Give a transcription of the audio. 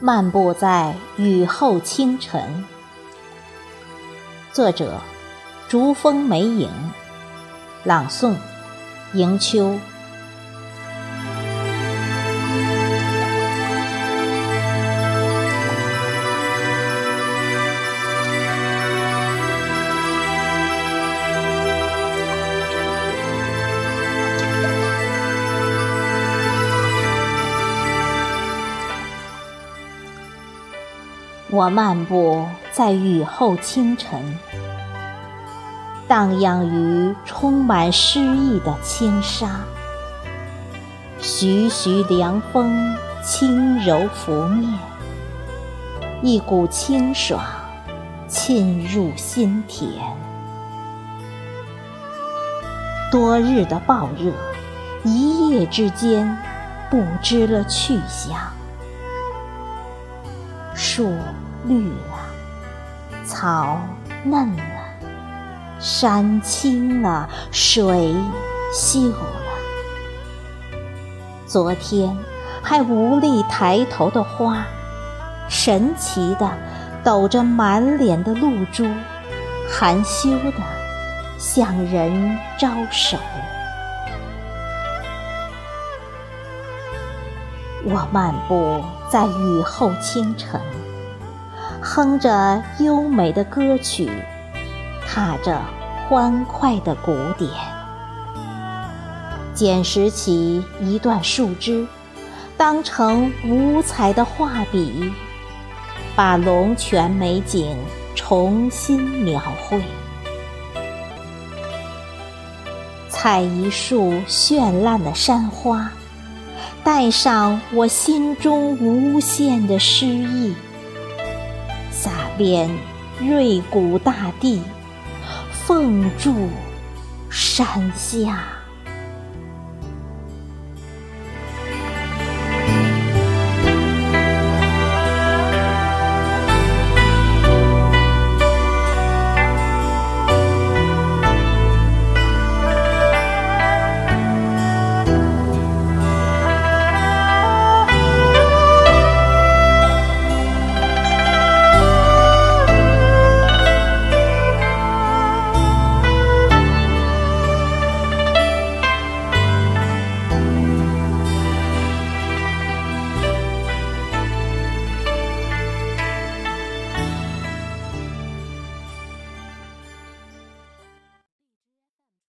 漫步在雨后清晨作者竹峰梅影朗诵迎秋。我漫步在雨后清晨，荡漾于充满诗意的轻纱，徐徐凉风轻柔拂面，一股清爽沁入心田。多日的暴热，一夜之间不知了去向。树绿了，草嫩了，山青了，水秀了。昨天还无力抬头的花，神奇的抖着满脸的露珠，含羞的向人招手。我漫步在雨后清晨，哼着优美的歌曲，踏着欢快的鼓点，捡拾起一段树枝，当成五彩的画笔，把龙泉美景重新描绘。采一束绚烂的山花。带上我心中无限的诗意，洒遍瑞谷大地，奉祝山下。